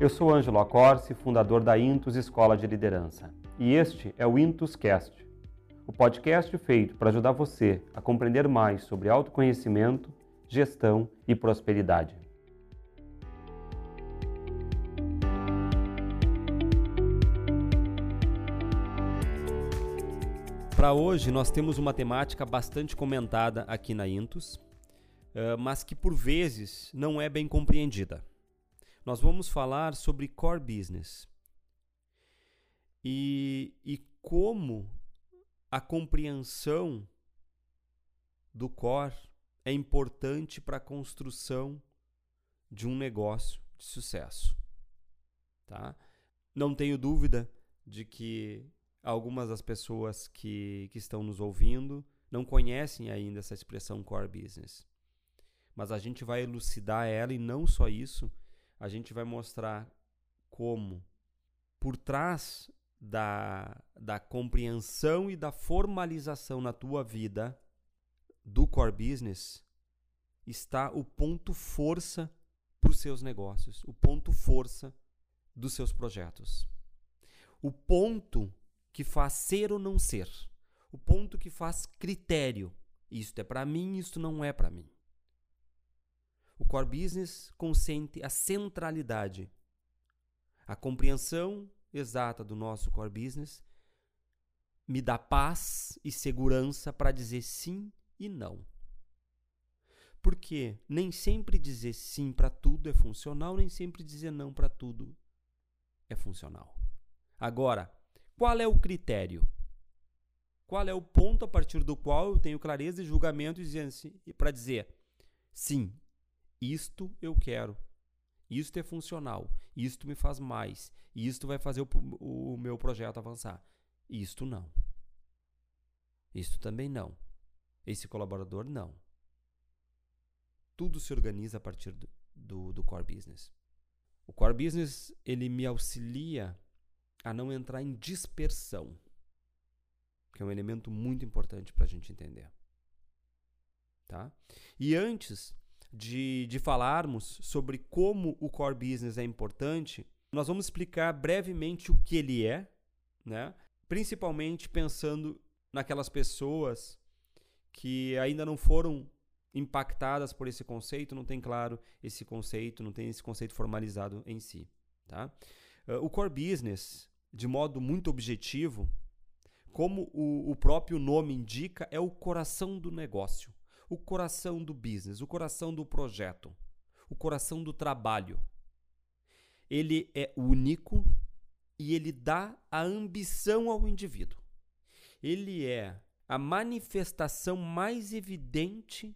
Eu sou Ângelo Acorce, fundador da Intus Escola de Liderança, e este é o Intus Cast, o podcast feito para ajudar você a compreender mais sobre autoconhecimento, gestão e prosperidade. Para hoje, nós temos uma temática bastante comentada aqui na Intus, eh, mas que por vezes não é bem compreendida. Nós vamos falar sobre core business e, e como a compreensão do core é importante para a construção de um negócio de sucesso. Tá? Não tenho dúvida de que algumas das pessoas que, que estão nos ouvindo não conhecem ainda essa expressão core business. Mas a gente vai elucidar ela e não só isso, a gente vai mostrar como, por trás da, da compreensão e da formalização na tua vida do core business, está o ponto força para os seus negócios, o ponto força dos seus projetos. O ponto que faz ser ou não ser. O ponto que faz critério. Isto é para mim, isto não é para mim. O core business consente a centralidade, a compreensão exata do nosso core business me dá paz e segurança para dizer sim e não. Porque nem sempre dizer sim para tudo é funcional, nem sempre dizer não para tudo é funcional. Agora, qual é o critério? Qual é o ponto a partir do qual eu tenho clareza e julgamento para dizer sim, isto eu quero, isto é funcional, isto me faz mais, isto vai fazer o, o meu projeto avançar. Isto não. Isto também não. Esse colaborador não. Tudo se organiza a partir do, do, do core business. O core business ele me auxilia a não entrar em dispersão, que é um elemento muito importante para a gente entender. Tá? E antes de, de falarmos sobre como o core business é importante, nós vamos explicar brevemente o que ele é, né? principalmente pensando naquelas pessoas que ainda não foram impactadas por esse conceito, não tem claro esse conceito, não tem esse conceito formalizado em si. Tá? Uh, o core business de modo muito objetivo, como o, o próprio nome indica, é o coração do negócio, o coração do business, o coração do projeto, o coração do trabalho. Ele é único e ele dá a ambição ao indivíduo. Ele é a manifestação mais evidente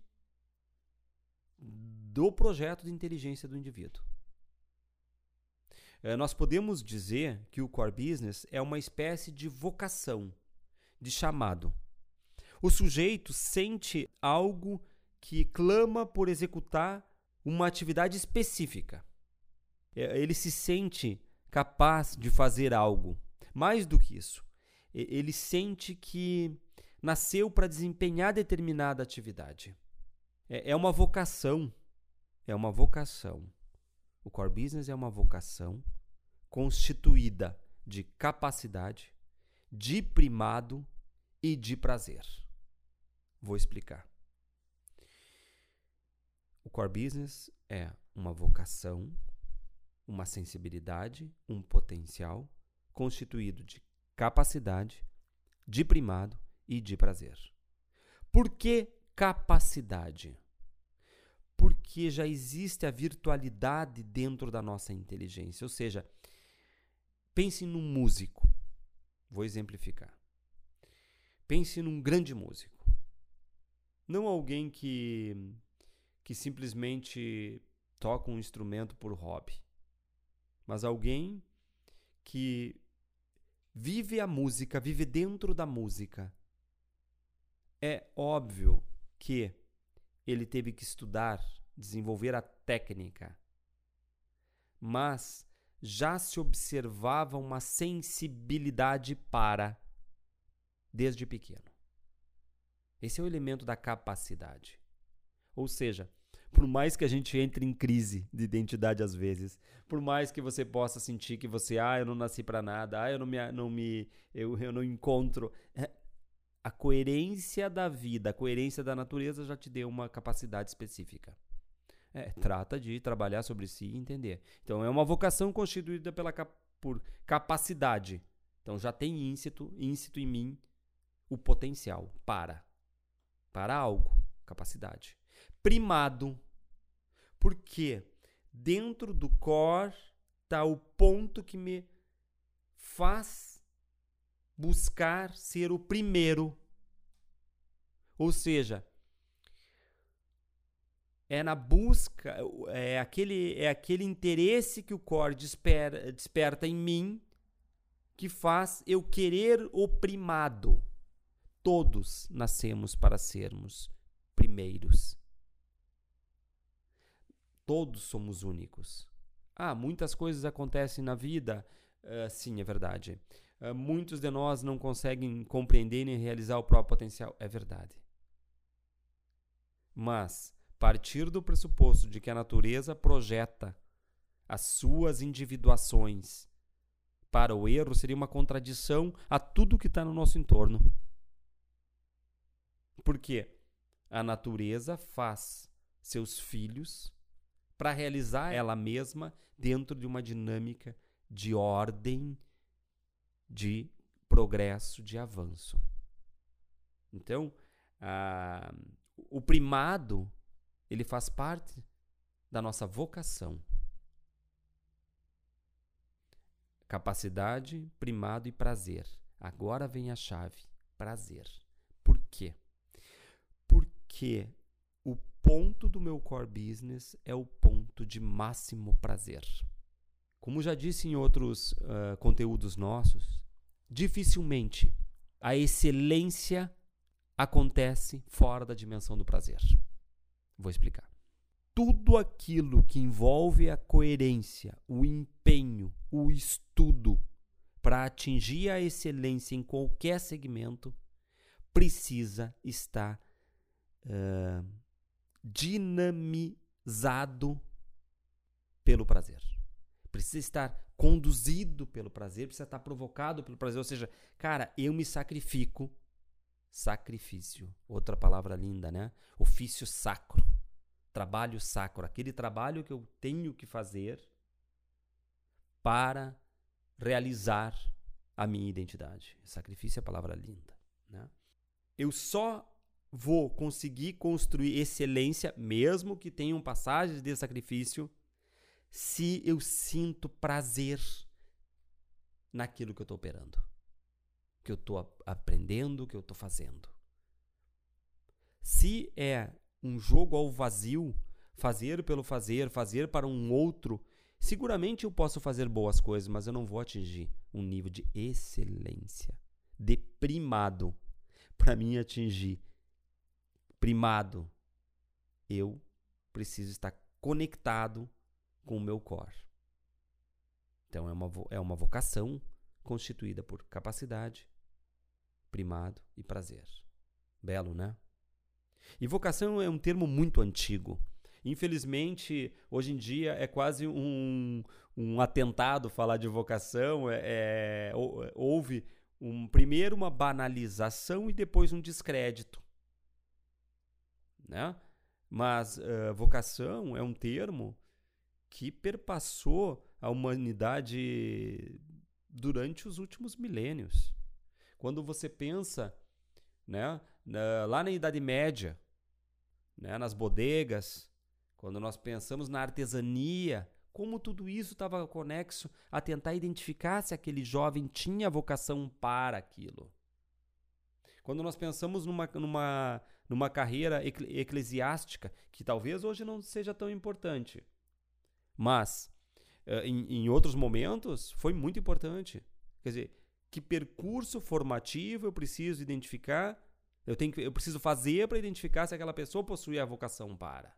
do projeto de inteligência do indivíduo. É, nós podemos dizer que o core business é uma espécie de vocação, de chamado. O sujeito sente algo que clama por executar uma atividade específica. É, ele se sente capaz de fazer algo. Mais do que isso, ele sente que nasceu para desempenhar determinada atividade. É, é uma vocação. É uma vocação. O core business é uma vocação constituída de capacidade, de primado e de prazer. Vou explicar. O core business é uma vocação, uma sensibilidade, um potencial constituído de capacidade, de primado e de prazer. Por que capacidade? Porque já existe a virtualidade dentro da nossa inteligência, ou seja, Pense num músico. Vou exemplificar. Pense num grande músico. Não alguém que, que simplesmente toca um instrumento por hobby, mas alguém que vive a música, vive dentro da música. É óbvio que ele teve que estudar, desenvolver a técnica, mas já se observava uma sensibilidade para desde pequeno. Esse é o elemento da capacidade. Ou seja, Por mais que a gente entre em crise de identidade às vezes, por mais que você possa sentir que você, ah, eu não nasci para nada, ah, eu não me, não me eu, eu não encontro. É, a coerência da vida, a coerência da natureza já te deu uma capacidade específica. É, trata de trabalhar sobre si e entender. Então é uma vocação constituída pela, por capacidade. Então já tem íncito, íncito em mim o potencial para para algo, capacidade. Primado. Porque dentro do core está o ponto que me faz buscar ser o primeiro. Ou seja, é na busca, é aquele, é aquele interesse que o core desper, desperta em mim que faz eu querer o primado. Todos nascemos para sermos primeiros. Todos somos únicos. Ah, muitas coisas acontecem na vida. Uh, sim, é verdade. Uh, muitos de nós não conseguem compreender nem realizar o próprio potencial. É verdade. Mas partir do pressuposto de que a natureza projeta as suas individuações para o erro seria uma contradição a tudo que está no nosso entorno. Por quê? A natureza faz seus filhos para realizar ela mesma dentro de uma dinâmica de ordem, de progresso, de avanço. Então, o primado ele faz parte da nossa vocação. Capacidade, primado e prazer. Agora vem a chave: prazer. Por quê? Porque o ponto do meu core business é o ponto de máximo prazer. Como já disse em outros uh, conteúdos nossos, dificilmente a excelência acontece fora da dimensão do prazer. Vou explicar. Tudo aquilo que envolve a coerência, o empenho, o estudo para atingir a excelência em qualquer segmento precisa estar uh, dinamizado pelo prazer. Precisa estar conduzido pelo prazer, precisa estar provocado pelo prazer. Ou seja, cara, eu me sacrifico sacrifício. Outra palavra linda, né? Ofício sacro. Trabalho sacro. Aquele trabalho que eu tenho que fazer para realizar a minha identidade. Sacrifício é a palavra linda. Né? Eu só vou conseguir construir excelência, mesmo que tenham passagens de sacrifício, se eu sinto prazer naquilo que eu estou operando que eu estou aprendendo, que eu estou fazendo. Se é um jogo ao vazio, fazer pelo fazer, fazer para um outro, seguramente eu posso fazer boas coisas, mas eu não vou atingir um nível de excelência, de primado. Para mim atingir primado, eu preciso estar conectado com o meu core. Então é uma, é uma vocação constituída por capacidade, primado e prazer. Belo, né? E vocação é um termo muito antigo. Infelizmente, hoje em dia é quase um, um atentado falar de vocação. É, é, houve um, primeiro uma banalização e depois um descrédito. Né? Mas uh, vocação é um termo que perpassou a humanidade durante os últimos milênios. Quando você pensa né, na, lá na Idade Média, né, nas bodegas, quando nós pensamos na artesania, como tudo isso estava conexo a tentar identificar se aquele jovem tinha vocação para aquilo. Quando nós pensamos numa, numa, numa carreira eclesiástica, que talvez hoje não seja tão importante, mas eh, em, em outros momentos foi muito importante. Quer dizer, que percurso formativo eu preciso identificar, eu, tenho que, eu preciso fazer para identificar se aquela pessoa possui a vocação para.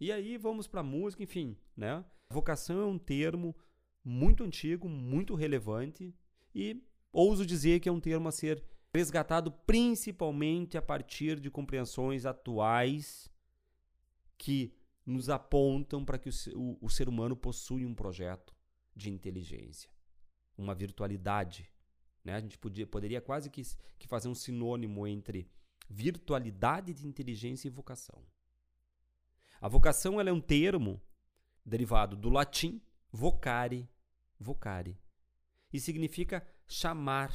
E aí vamos para a música, enfim, né? Vocação é um termo muito antigo, muito relevante e ouso dizer que é um termo a ser resgatado principalmente a partir de compreensões atuais que nos apontam para que o, o, o, ser humano possui um projeto de inteligência, uma virtualidade. Né? A gente podia, poderia quase que, que fazer um sinônimo entre virtualidade de inteligência e vocação. A vocação ela é um termo derivado do latim vocare, vocare, e significa chamar.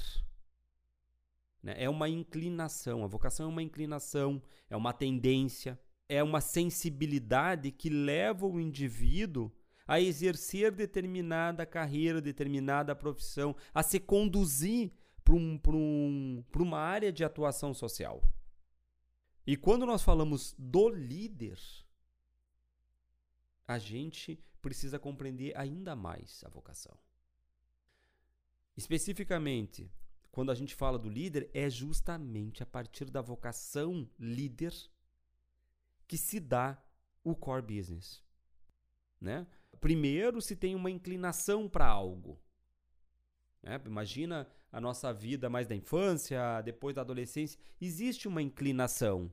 Né? É uma inclinação. A vocação é uma inclinação, é uma tendência, é uma sensibilidade que leva o indivíduo a exercer determinada carreira, determinada profissão, a se conduzir para um, um, uma área de atuação social. E quando nós falamos do líder, a gente precisa compreender ainda mais a vocação. Especificamente, quando a gente fala do líder, é justamente a partir da vocação líder que se dá o core business. Né? Primeiro, se tem uma inclinação para algo. Né? Imagina a nossa vida mais da infância, depois da adolescência, existe uma inclinação.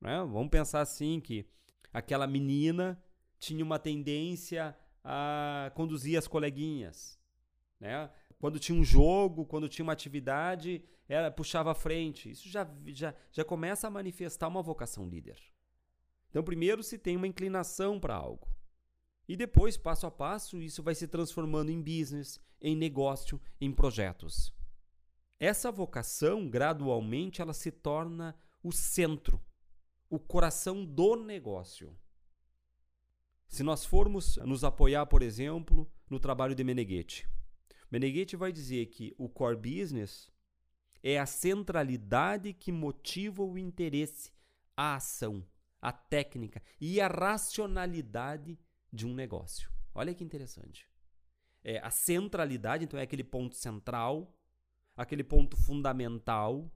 Né? Vamos pensar assim que aquela menina tinha uma tendência a conduzir as coleguinhas. Né? Quando tinha um jogo, quando tinha uma atividade, ela puxava à frente. Isso já, já, já começa a manifestar uma vocação líder. Então, primeiro se tem uma inclinação para algo. E depois, passo a passo, isso vai se transformando em business, em negócio, em projetos. Essa vocação, gradualmente, ela se torna o centro, o coração do negócio. Se nós formos nos apoiar, por exemplo, no trabalho de Meneghetti, Meneghetti vai dizer que o core business é a centralidade que motiva o interesse, a ação, a técnica e a racionalidade de um negócio. Olha que interessante. É a centralidade, então é aquele ponto central, aquele ponto fundamental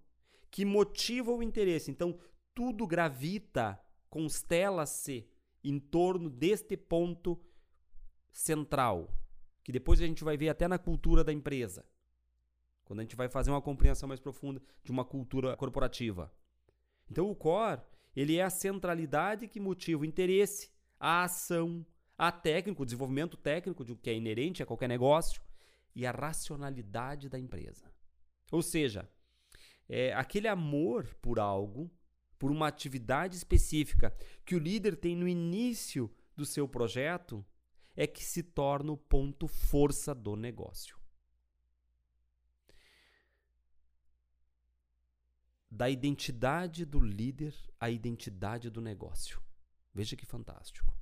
que motiva o interesse. Então tudo gravita, constela-se em torno deste ponto central, que depois a gente vai ver até na cultura da empresa. Quando a gente vai fazer uma compreensão mais profunda de uma cultura corporativa. Então o core, ele é a centralidade que motiva o interesse, a ação, a técnico, o desenvolvimento técnico de que é inerente a qualquer negócio e a racionalidade da empresa. Ou seja, é aquele amor por algo por uma atividade específica que o líder tem no início do seu projeto, é que se torna o ponto força do negócio. Da identidade do líder à identidade do negócio. Veja que fantástico.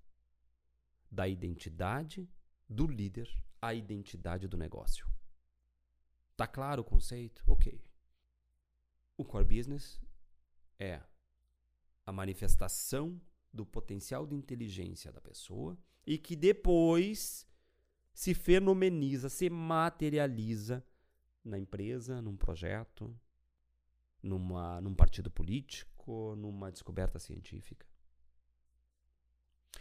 Da identidade do líder à identidade do negócio. Tá claro o conceito? Ok. O core business é a manifestação do potencial de inteligência da pessoa e que depois se fenomeniza, se materializa na empresa, num projeto, numa, num partido político, numa descoberta científica.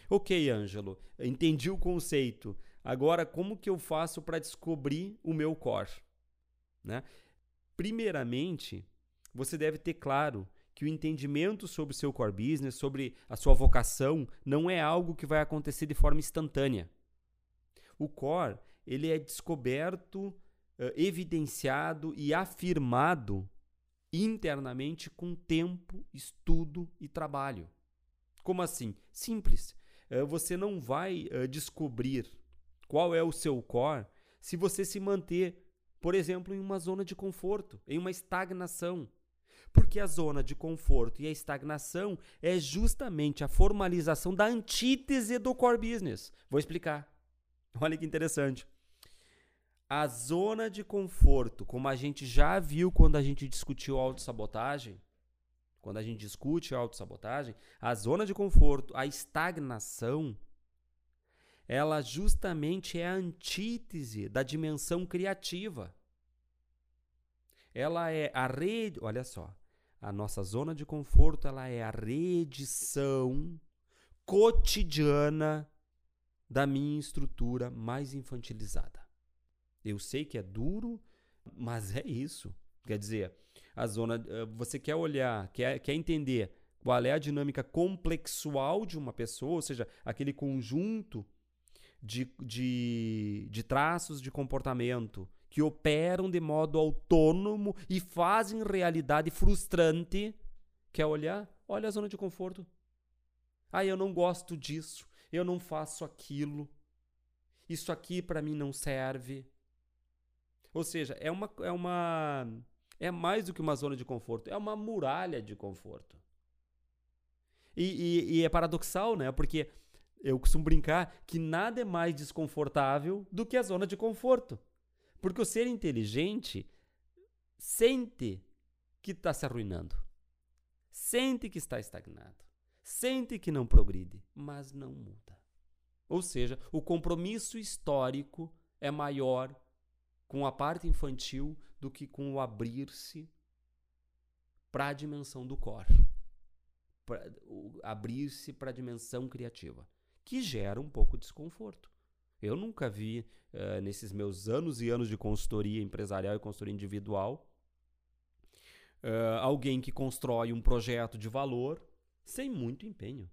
Ok, Ângelo, entendi o conceito. Agora, como que eu faço para descobrir o meu core? Né? Primeiramente, você deve ter claro que o entendimento sobre o seu core business, sobre a sua vocação, não é algo que vai acontecer de forma instantânea. O core, ele é descoberto, evidenciado e afirmado internamente com tempo, estudo e trabalho. Como assim? Simples. Você não vai descobrir qual é o seu core se você se manter, por exemplo, em uma zona de conforto, em uma estagnação. Porque a zona de conforto e a estagnação é justamente a formalização da antítese do core business. Vou explicar. Olha que interessante. A zona de conforto, como a gente já viu quando a gente discutiu autossabotagem, quando a gente discute autossabotagem, a zona de conforto, a estagnação, ela justamente é a antítese da dimensão criativa. Ela é a rede, olha só, a nossa zona de conforto ela é a reedição cotidiana da minha estrutura mais infantilizada. Eu sei que é duro, mas é isso. Quer dizer, a zona, eh, você quer olhar, quer, quer entender qual é a dinâmica complexual de uma pessoa, ou seja, aquele conjunto de, de, de traços de comportamento que operam de modo autônomo e fazem realidade frustrante. Quer olhar? Olha a zona de conforto. Ah, eu não gosto disso, eu não faço aquilo, isso aqui para mim não serve. Ou seja, é uma, é uma. É mais do que uma zona de conforto, é uma muralha de conforto. E, e, e é paradoxal, né? Porque eu costumo brincar que nada é mais desconfortável do que a zona de conforto. Porque o ser inteligente sente que está se arruinando, sente que está estagnado, sente que não progride, mas não muda. Ou seja, o compromisso histórico é maior com a parte infantil do que com o abrir-se para a dimensão do core, abrir-se para a dimensão criativa, que gera um pouco de desconforto. Eu nunca vi, uh, nesses meus anos e anos de consultoria empresarial e consultoria individual, uh, alguém que constrói um projeto de valor sem muito empenho,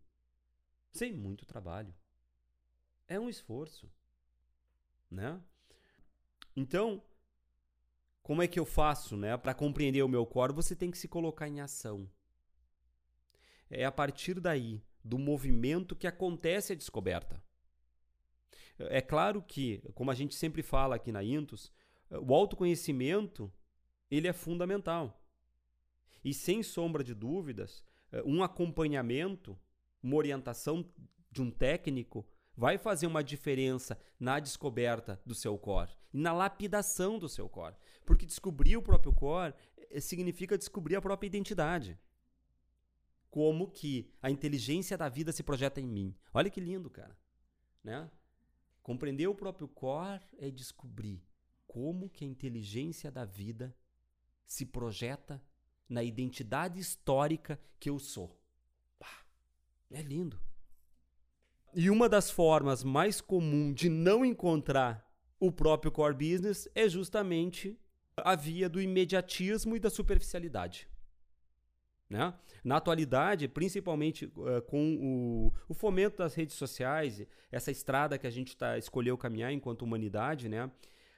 sem muito trabalho. É um esforço, né? Então, como é que eu faço, né? Para compreender o meu core, você tem que se colocar em ação. É a partir daí, do movimento que acontece a descoberta. É claro que, como a gente sempre fala aqui na Intus, o autoconhecimento ele é fundamental. E sem sombra de dúvidas, um acompanhamento, uma orientação de um técnico vai fazer uma diferença na descoberta do seu core e na lapidação do seu core. Porque descobrir o próprio core eh, significa descobrir a própria identidade. Como que a inteligência da vida se projeta em mim. Olha que lindo, cara. Né? Compreender o próprio core é descobrir como que a inteligência da vida se projeta na identidade histórica que eu sou. é lindo. E uma das formas mais comuns de não encontrar o próprio core business é justamente a via do imediatismo e da superficialidade. Né? Na atualidade, principalmente uh, com o, o, fomento das redes sociais, essa estrada que a gente tá, escolheu caminhar enquanto humanidade, né?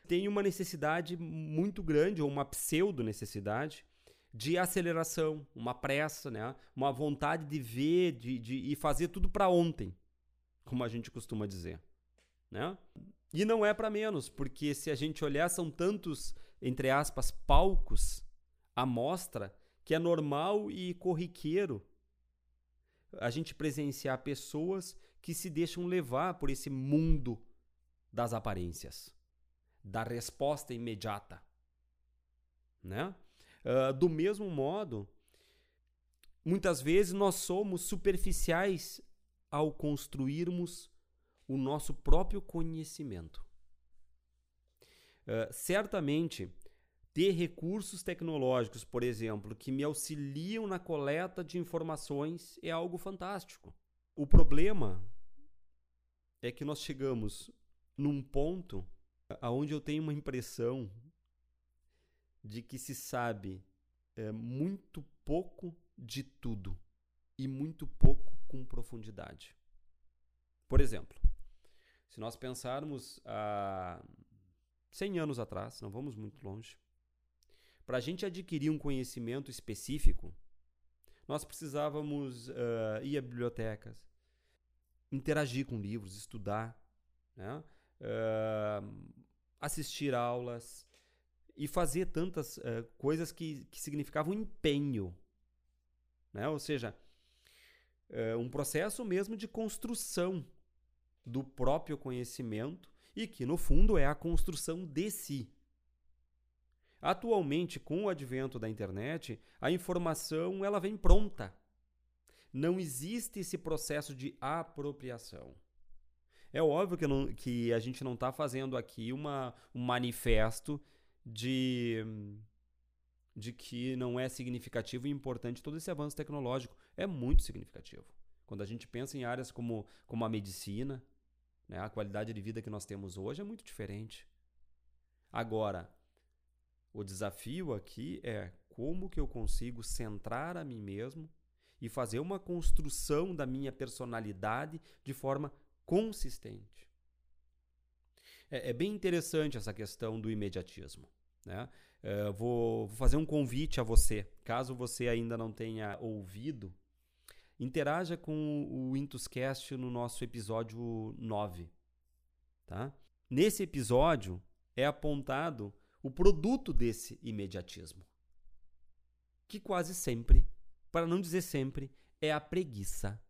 tem uma necessidade muito grande, ou uma pseudo-necessidade, de aceleração, uma pressa, né? uma vontade de ver de, de, e fazer tudo para ontem como a gente costuma dizer, né? E não é para menos, porque se a gente olhar são tantos, entre aspas, palcos à mostra que é normal e corriqueiro a gente presenciar pessoas que se deixam levar por esse mundo das aparências, da resposta imediata, né? Uh, do mesmo modo, muitas vezes nós somos superficiais ao construirmos o nosso próprio conhecimento. Uh, certamente, ter recursos tecnológicos, por exemplo, que me auxiliam na coleta de informações é algo fantástico. O problema é que nós chegamos num ponto aonde eu tenho uma impressão de que se sabe é, muito pouco de tudo e muito pouco com profundidade. Por exemplo, se nós pensarmos há 100 anos atrás, não vamos muito longe, para a gente adquirir um conhecimento específico, nós precisávamos uh, ir a bibliotecas, interagir com livros, estudar, né? uh, assistir aulas e fazer tantas uh, coisas que, que significavam empenho. Né? Ou seja, é, um processo mesmo de construção do próprio conhecimento e que, no fundo, é a construção de si. Atualmente, com o advento da internet, a informação ela vem pronta. Não existe esse processo de apropriação. É óbvio que, não, que a gente não está fazendo aqui uma, um manifesto de de que não é significativo e importante todo esse avanço tecnológico. É muito significativo. Quando a gente pensa em áreas como, como a medicina, né, a qualidade de vida que nós temos hoje é muito diferente. Agora, o desafio aqui é como que eu consigo centrar a mim mesmo e fazer uma construção da minha personalidade de forma consistente. É, é bem interessante essa questão do imediatismo. Né? É, vou, vou fazer um convite a você, caso você ainda não tenha ouvido, interaja com o Intuscast no nosso episódio 9. Tá? Nesse episódio é apontado o produto desse imediatismo, que quase sempre, para não dizer sempre, é a preguiça.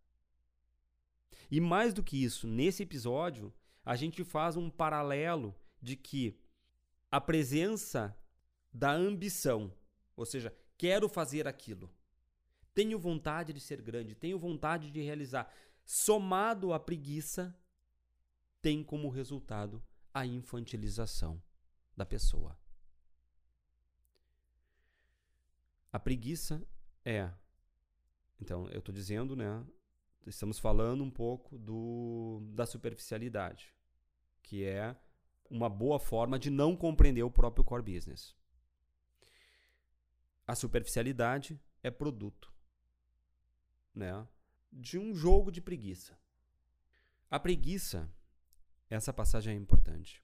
E mais do que isso, nesse episódio, a gente faz um paralelo de que a presença da ambição, ou seja, quero fazer aquilo, tenho vontade de ser grande, tenho vontade de realizar, somado à preguiça, tem como resultado a infantilização da pessoa. A preguiça é. Então, eu estou dizendo, né? Estamos falando um pouco do, da superficialidade, que é uma boa forma de não compreender o próprio core business. A superficialidade é produto né, de um jogo de preguiça. A preguiça, essa passagem é importante.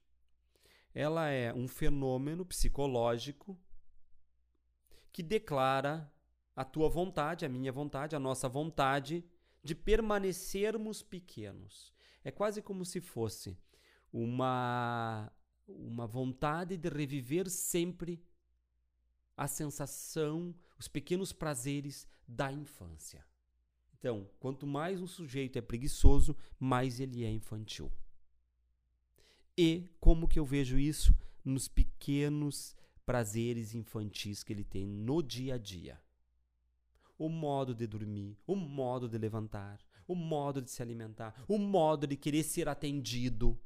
Ela é um fenômeno psicológico que declara a tua vontade, a minha vontade, a nossa vontade de permanecermos pequenos. É quase como se fosse uma uma vontade de reviver sempre a sensação, os pequenos prazeres da infância. Então, quanto mais um sujeito é preguiçoso, mais ele é infantil. E como que eu vejo isso nos pequenos prazeres infantis que ele tem no dia a dia? O modo de dormir, o modo de levantar, o modo de se alimentar, o modo de querer ser atendido.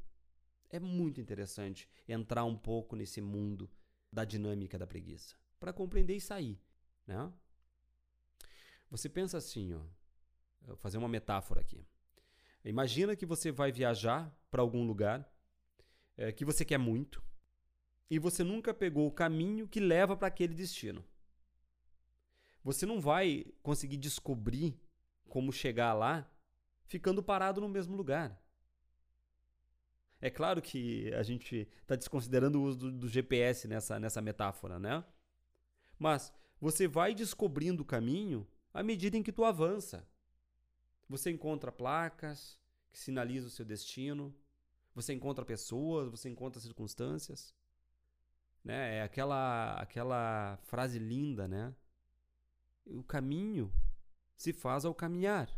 É muito interessante entrar um pouco nesse mundo da dinâmica da preguiça para compreender e sair, né? Você pensa assim, ó, Vou fazer uma metáfora aqui. Imagina que você vai viajar para algum lugar é, que você quer muito e você nunca pegou o caminho que leva para aquele destino. Você não vai conseguir descobrir como chegar lá ficando parado no mesmo lugar. É claro que a gente está desconsiderando o uso do, do, GPS nessa, nessa metáfora, né? Mas você vai descobrindo o caminho à medida em que tu avança. Você encontra placas que sinalizam o seu destino, você encontra pessoas, você encontra circunstâncias. Né? É aquela, aquela frase linda, né? O caminho se faz ao caminhar.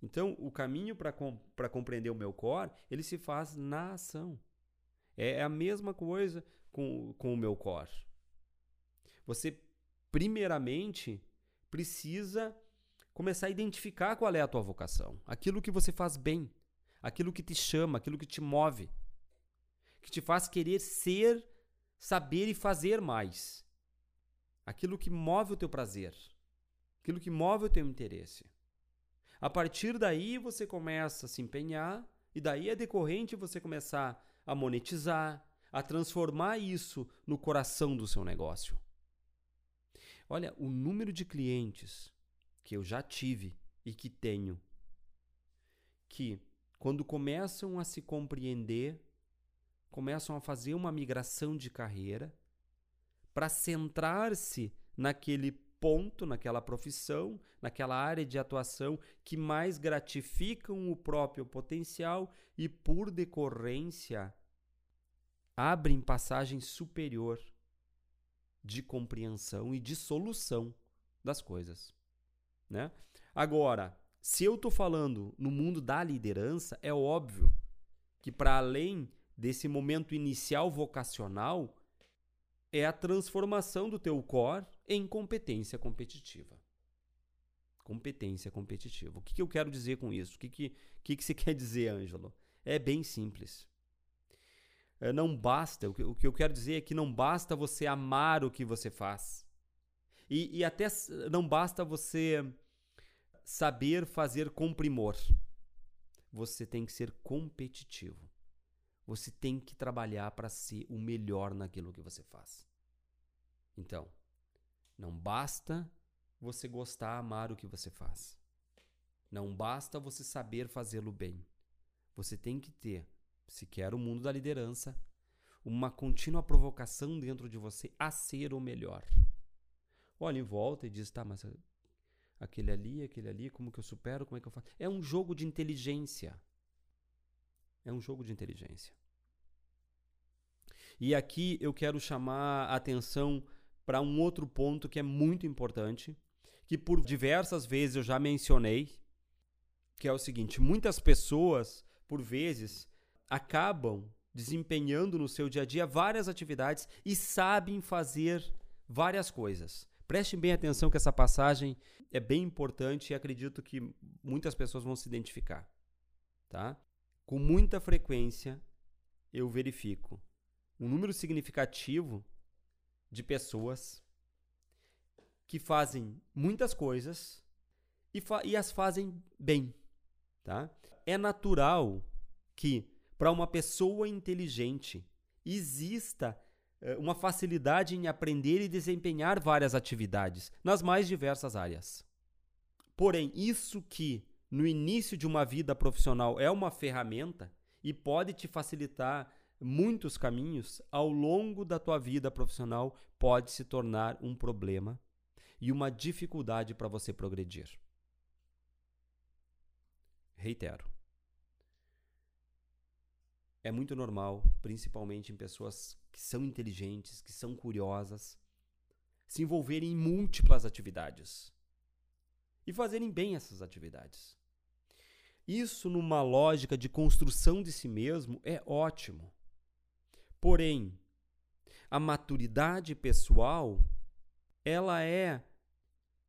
Então, o caminho para com, compreender o meu core, ele se faz na ação. É, é a mesma coisa com, com o meu core. Você, primeiramente, precisa começar a identificar qual é a tua vocação, aquilo que você faz bem, aquilo que te chama, aquilo que te move, que te faz querer ser, saber e fazer mais. Aquilo que move o teu prazer, aquilo que move o teu interesse. A partir daí você começa a se empenhar e daí é decorrente você começar a monetizar, a transformar isso no coração do seu negócio. Olha, o número de clientes que eu já tive e que tenho, que quando começam a se compreender, começam a fazer uma migração de carreira para centrar-se naquele ponto, naquela profissão, naquela área de atuação que mais gratificam o próprio potencial e, por decorrência, abrem passagem superior de compreensão e de solução das coisas. Né? Agora, se eu estou falando no mundo da liderança, é óbvio que para além desse momento inicial vocacional, é a transformação do teu core em competência competitiva. Competência competitiva. O que, que eu quero dizer com isso? O que, que, que, que você quer dizer, Ângelo? É bem simples. É, não basta, o que, o que eu quero dizer é que não basta você amar o que você faz. E, e até não basta você saber fazer com primor. Você tem que ser competitivo. Você tem que trabalhar para ser o melhor naquilo que você faz. Então, não basta você gostar, amar o que você faz. Não basta você saber fazê-lo bem. Você tem que ter, se quer o mundo da liderança, uma contínua provocação dentro de você a ser o melhor. Olha em volta e diz: tá, mas aquele ali, aquele ali, como que eu supero, como é que eu faço? É um jogo de inteligência. É um jogo de inteligência. E aqui eu quero chamar a atenção para um outro ponto que é muito importante, que por diversas vezes eu já mencionei, que é o seguinte: muitas pessoas, por vezes, acabam desempenhando no seu dia a dia várias atividades e sabem fazer várias coisas. Prestem bem atenção que essa passagem é bem importante e acredito que muitas pessoas vão se identificar, tá? Com muita frequência eu verifico um número significativo de pessoas que fazem muitas coisas e, fa e as fazem bem, tá? É natural que para uma pessoa inteligente exista eh, uma facilidade em aprender e desempenhar várias atividades nas mais diversas áreas. Porém, isso que no início de uma vida profissional é uma ferramenta e pode te facilitar muitos caminhos, ao longo da tua vida profissional pode se tornar um problema e uma dificuldade para você progredir. Reitero, é muito normal, principalmente em pessoas que são inteligentes, que são curiosas, se envolverem em múltiplas atividades e fazerem bem essas atividades. Isso, numa lógica de construção de si mesmo, é ótimo. Porém, a maturidade pessoal, ela é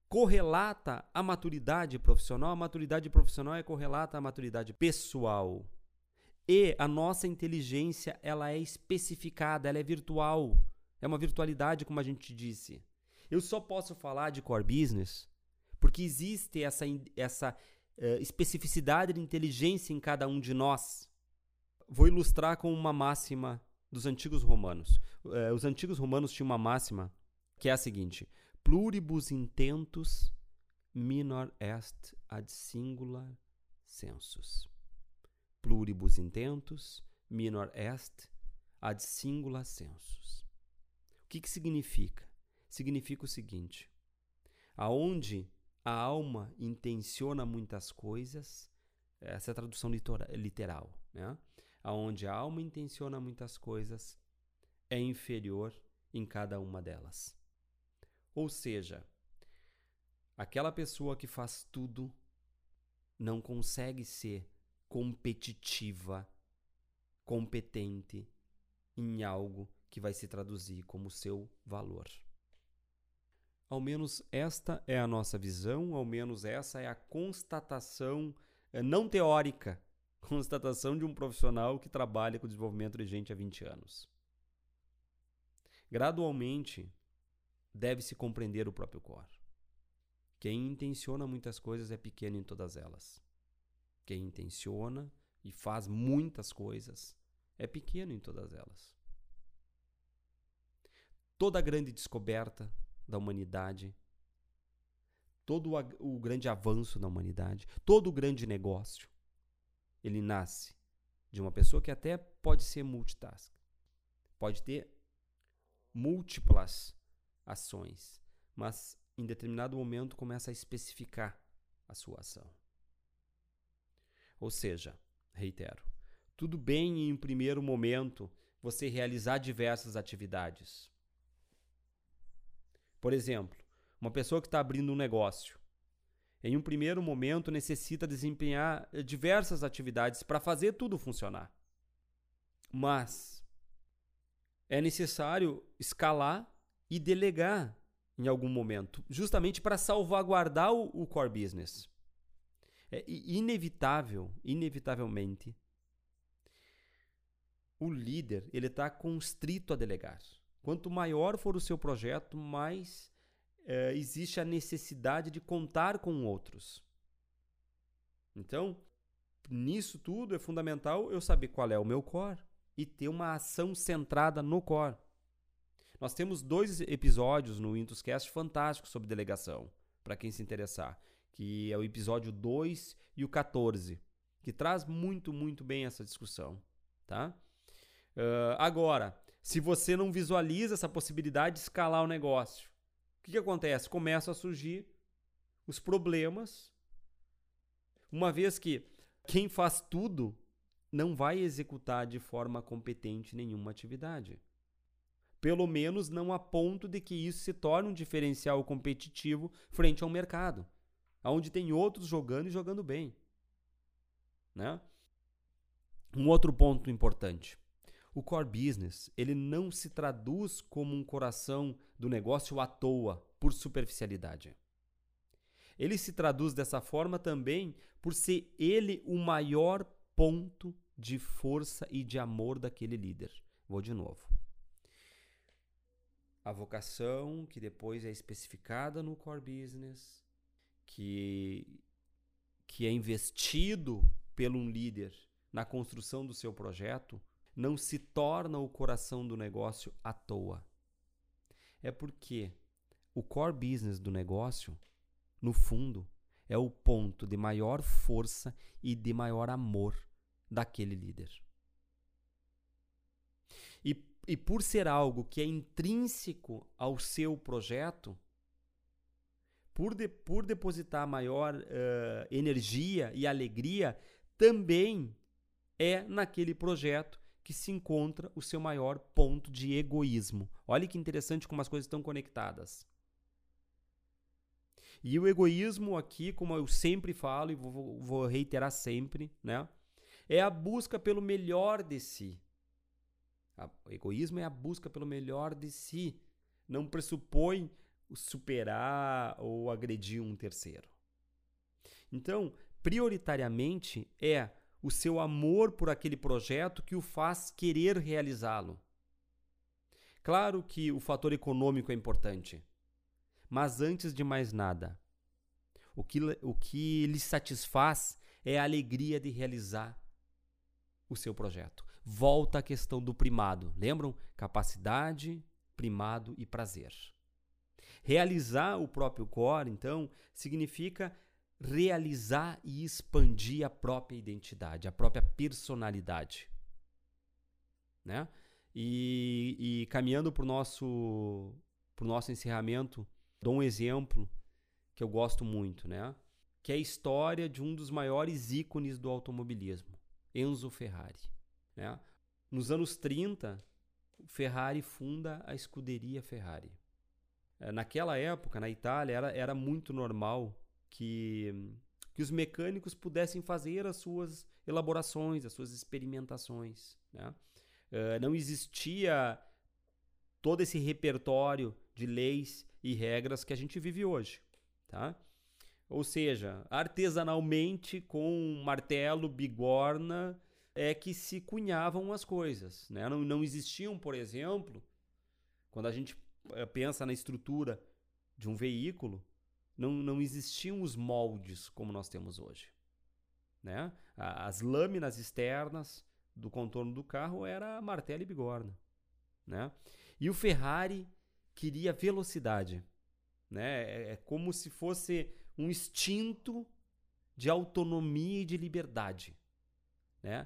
correlata à maturidade profissional. A maturidade profissional é correlata à maturidade pessoal. E a nossa inteligência, ela é especificada, ela é virtual. É uma virtualidade, como a gente disse. Eu só posso falar de core business porque existe essa, essa uh, especificidade de inteligência em cada um de nós. Vou ilustrar com uma máxima dos antigos romanos. Uh, os antigos romanos tinham uma máxima que é a seguinte: pluribus intentus minor est ad singular sensus pluribus intentus, minor est, ad singula sensus. O que, que significa? Significa o seguinte: aonde a alma intenciona muitas coisas, essa é a tradução literal, né? Aonde a alma intenciona muitas coisas, é inferior em cada uma delas. Ou seja, aquela pessoa que faz tudo não consegue ser competitiva, competente em algo que vai se traduzir como seu valor. Ao menos esta é a nossa visão, ao menos essa é a constatação eh, não teórica, constatação de um profissional que trabalha com desenvolvimento de gente há 20 anos. Gradualmente, deve-se compreender o próprio core. Quem intenciona muitas coisas é pequeno em todas elas. Quem intenciona e faz muitas coisas é pequeno em todas elas. Toda grande descoberta da humanidade, todo o grande avanço da humanidade, todo o grande negócio, ele nasce de uma pessoa que até pode ser multitask, pode ter múltiplas ações, mas em determinado momento começa a especificar a sua ação. Ou seja, reitero, tudo bem em um primeiro momento você realizar diversas atividades. Por exemplo, uma pessoa que está abrindo um negócio, em um primeiro momento necessita desempenhar eh, diversas atividades para fazer tudo funcionar. Mas é necessário escalar e delegar em algum momento, justamente para salvaguardar o, o core business é inevitável, inevitavelmente, o líder ele está constrito a delegar. Quanto maior for o seu projeto, mais é, existe a necessidade de contar com outros. Então, nisso tudo é fundamental eu saber qual é o meu core e ter uma ação centrada no core. Nós temos dois episódios no Intuscast fantásticos sobre delegação. para quem se interessar, que é o episódio 2 e o 14, que traz muito, muito bem essa discussão, tá? Uh, agora, se você não visualiza essa possibilidade de escalar o negócio, o que, que acontece? Começam a surgir os problemas, uma vez que quem faz tudo não vai executar de forma competente nenhuma atividade. Pelo menos não a ponto de que isso se torne um diferencial competitivo frente ao mercado, onde tem outros jogando e jogando bem. Né? Um outro ponto importante. O core business, ele não se traduz como um coração do negócio à toa, por superficialidade. Ele se traduz dessa forma também por ser ele o maior ponto de força e de amor daquele líder. Vou de novo. A vocação, que depois é especificada no core business, que, que é investido pelo um líder na construção do seu projeto, não se torna o coração do negócio à toa. É porque o core business do negócio, no fundo, é o ponto de maior força e de maior amor daquele líder. E, e por ser algo que é intrínseco ao seu projeto, por, de, por depositar maior uh, energia e alegria, também é naquele projeto que se encontra o seu maior ponto de egoísmo. Olha que interessante como as coisas estão conectadas. E o egoísmo aqui, como eu sempre falo e vou, vou reiterar sempre, né? é a busca pelo melhor de si. O egoísmo é a busca pelo melhor de si. Não pressupõe superar ou agredir um terceiro. Então, prioritariamente é o seu amor por aquele projeto que o faz querer realizá-lo. Claro que o fator econômico é importante, mas antes de mais nada, o que, o que lhe satisfaz é a alegria de realizar o seu projeto. Volta à questão do primado. Lembram? Capacidade, primado e prazer. Realizar o próprio core, então, significa realizar e expandir a própria identidade, a própria personalidade. Né? E, e caminhando para o nosso, nosso encerramento, dou um exemplo que eu gosto muito, né? que é a história de um dos maiores ícones do automobilismo. Enzo Ferrari. Né? Nos anos 30, Ferrari funda a escuderia Ferrari. É, naquela época, na Itália, era, era muito normal que, que os mecânicos pudessem fazer as suas elaborações, as suas experimentações. Né? Uh, não existia todo esse repertório de leis e regras que a gente vive hoje. Tá? Ou seja, artesanalmente, com martelo, bigorna, é que se cunhavam as coisas. Né? Não, não existiam, por exemplo, quando a gente eh, pensa na estrutura de um veículo, não, não existiam os moldes como nós temos hoje. Né? As lâminas externas do contorno do carro era martelo e bigorna. Né? E o Ferrari queria velocidade. Né? É, é como se fosse um instinto de autonomia e de liberdade. Né?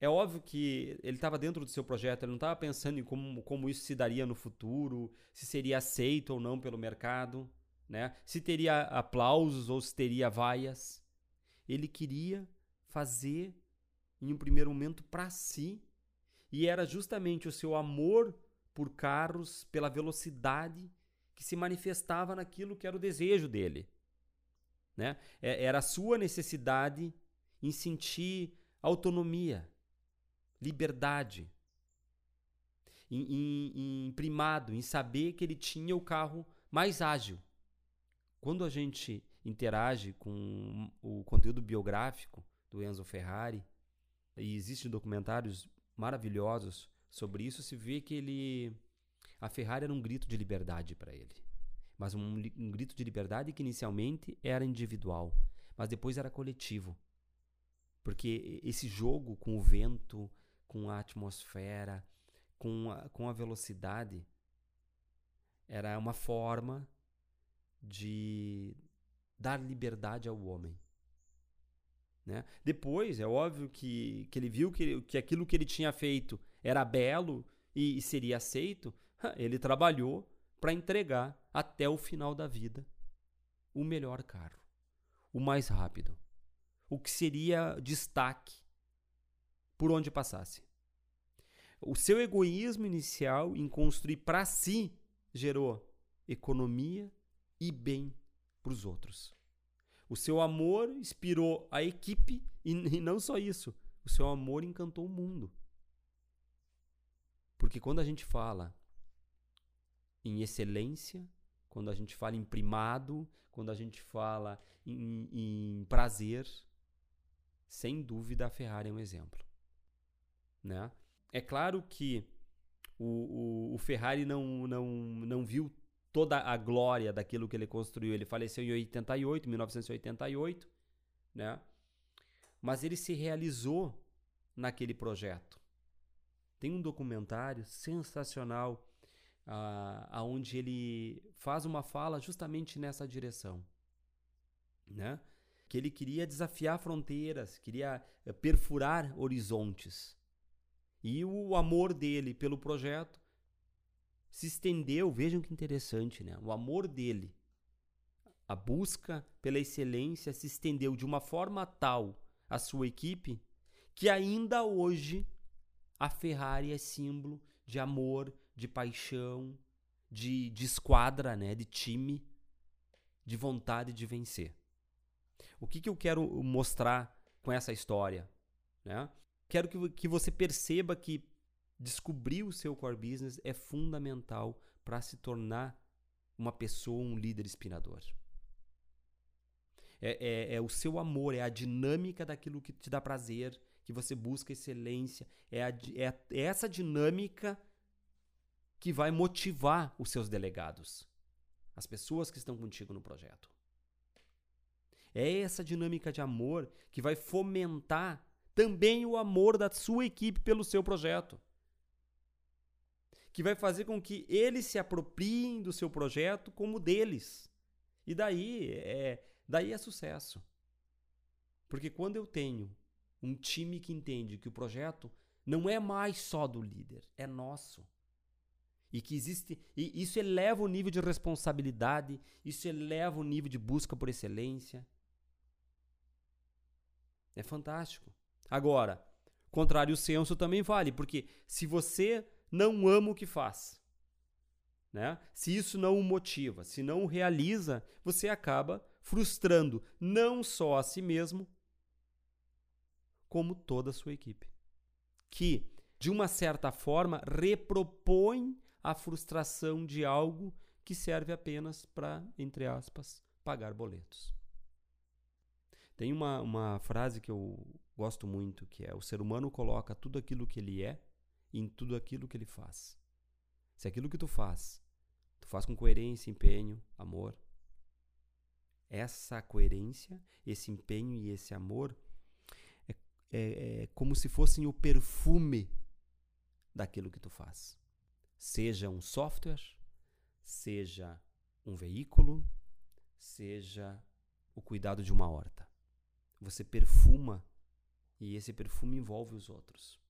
É óbvio que ele estava dentro do seu projeto, ele não estava pensando em como, como isso se daria no futuro, se seria aceito ou não pelo mercado, né? se teria aplausos ou se teria vaias. Ele queria fazer, em um primeiro momento, para si, e era justamente o seu amor por carros, pela velocidade, que se manifestava naquilo que era o desejo dele. Né? É, era a sua necessidade em sentir autonomia, liberdade, em, em, em primado, em saber que ele tinha o carro mais ágil. Quando a gente interage com o conteúdo biográfico do Enzo Ferrari, e existem documentários maravilhosos sobre isso, se vê que ele a Ferrari era um grito de liberdade para ele mas um, um grito de liberdade que inicialmente era individual, mas depois era coletivo. Porque esse jogo com o vento, com a atmosfera, com a, com a velocidade, era uma forma de dar liberdade ao homem. Né? Depois, é óbvio que, que ele viu que, que aquilo que ele tinha feito era belo e, e seria aceito, ele trabalhou para entregar até o final da vida o melhor carro, o mais rápido, o que seria destaque por onde passasse. O seu egoísmo inicial em construir para si gerou economia e bem para os outros. O seu amor inspirou a equipe e, e não só isso, o seu amor encantou o mundo. Porque quando a gente fala em excelência, quando a gente fala em primado, quando a gente fala em, em prazer, sem dúvida a Ferrari é um exemplo. Né? É claro que o, o, o Ferrari não, não, não viu toda a glória daquilo que ele construiu. Ele faleceu em 88, 1988, né? Mas ele se realizou naquele projeto. Tem um documentário sensacional uh, aonde ele faz uma fala justamente nessa direção, né? Que ele queria desafiar fronteiras, queria eh, perfurar horizontes. E o amor dele pelo projeto se estendeu, vejam que interessante, né? O amor dele, a busca pela excelência se estendeu de uma forma tal à sua equipe que ainda hoje a Ferrari é símbolo de amor, de paixão, de, de esquadra, né? de time, de vontade de vencer. O que, que eu quero mostrar com essa história? Né? Quero que, que você perceba que descobrir o seu core business é fundamental para se tornar uma pessoa, um líder inspirador. É, é, é, o seu amor, é a dinâmica daquilo que te dá prazer, que você busca excelência. É, a, é, é essa dinâmica que vai motivar os seus delegados, as pessoas que estão contigo no projeto. É essa dinâmica de amor que vai fomentar também o amor da sua equipe pelo seu projeto. Que vai fazer com que eles se apropriem do seu projeto como deles. E daí é, daí é sucesso. Porque quando eu tenho um time que entende que o projeto não é mais só do líder, é nosso e que existe e isso eleva o nível de responsabilidade, isso eleva o nível de busca por excelência. É fantástico. Agora, contrário senso também vale, porque se você não ama o que faz, né? Se isso não o motiva, se não o realiza, você acaba frustrando não só a si mesmo, como toda a sua equipe. Que, de uma certa forma, repropõe a frustração de algo que serve apenas para, entre aspas, pagar boletos. Tem uma, uma frase que eu gosto muito que é: o ser humano coloca tudo aquilo que ele é em tudo aquilo que ele faz. Se aquilo que tu faz, tu faz com coerência, empenho, amor, essa coerência, esse empenho e esse amor é, é, é como se fossem o perfume daquilo que tu faz seja um software, seja um veículo, seja o cuidado de uma horta. Você perfuma e esse perfume envolve os outros.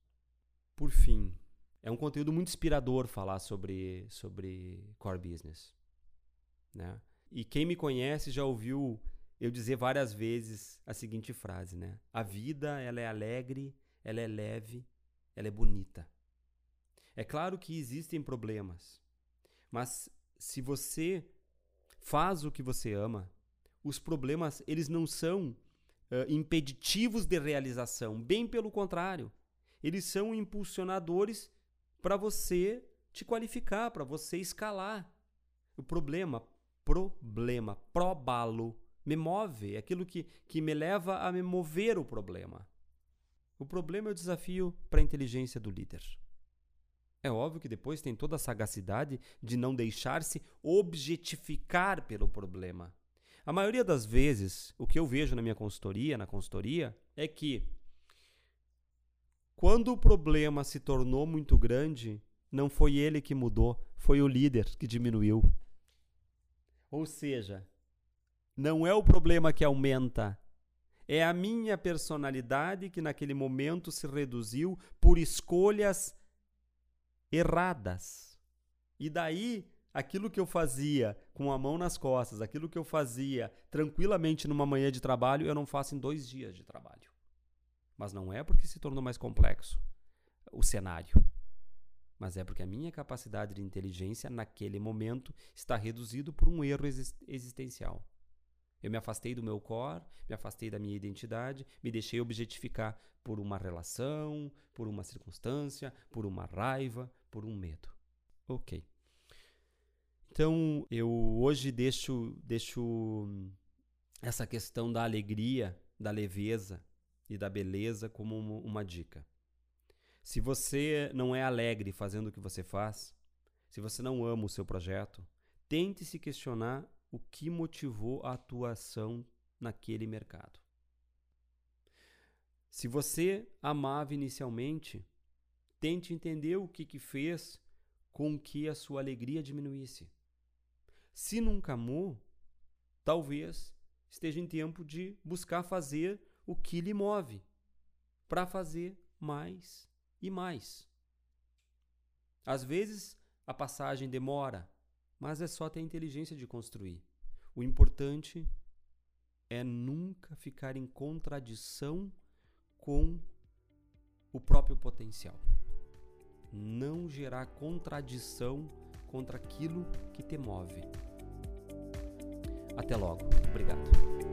Por fim, é um conteúdo muito inspirador falar sobre, sobre core business. Né? E quem me conhece já ouviu eu dizer várias vezes a seguinte frase, né? A vida, ela é alegre, ela é leve, ela é bonita. É claro que existem problemas, mas se você faz o que você ama, os problemas eles não são uh, impeditivos de realização, bem pelo contrário, eles são impulsionadores para você te qualificar, para você escalar. O problema, problema, probalo, me move, é aquilo que, que me leva a me mover o problema. O problema é o desafio para a inteligência do líder. É óbvio que depois tem toda a sagacidade de não deixar-se objetificar pelo problema. A maioria das vezes, o que eu vejo na minha consultoria, na consultoria, é que quando o problema se tornou muito grande, não foi ele que mudou, foi o líder que diminuiu. Ou seja, não é o problema que aumenta, é a minha personalidade que naquele momento se reduziu por escolhas erradas. E daí, aquilo que eu fazia com a mão nas costas, aquilo que eu fazia tranquilamente numa manhã de trabalho, eu não faço em dois dias de trabalho. Mas não é porque se tornou mais complexo o cenário, mas é porque a minha capacidade de inteligência naquele momento está reduzido por um erro existencial. Eu me afastei do meu core, me afastei da minha identidade, me deixei objetificar por uma relação, por uma circunstância, por uma raiva, por um medo. Ok. Então, eu hoje deixo, deixo essa questão da alegria, da leveza e da beleza como uma dica. Se você não é alegre fazendo o que você faz, se você não ama o seu projeto, tente se questionar o que motivou a atuação naquele mercado. Se você amava inicialmente, tente entender o que, que fez com que a sua alegria diminuísse. Se nunca amou, talvez esteja em tempo de buscar fazer o que lhe move, para fazer mais e mais. Às vezes a passagem demora, mas é só ter inteligência de construir. O importante é nunca ficar em contradição com o próprio potencial. Não gerar contradição contra aquilo que te move. Até logo. Obrigado.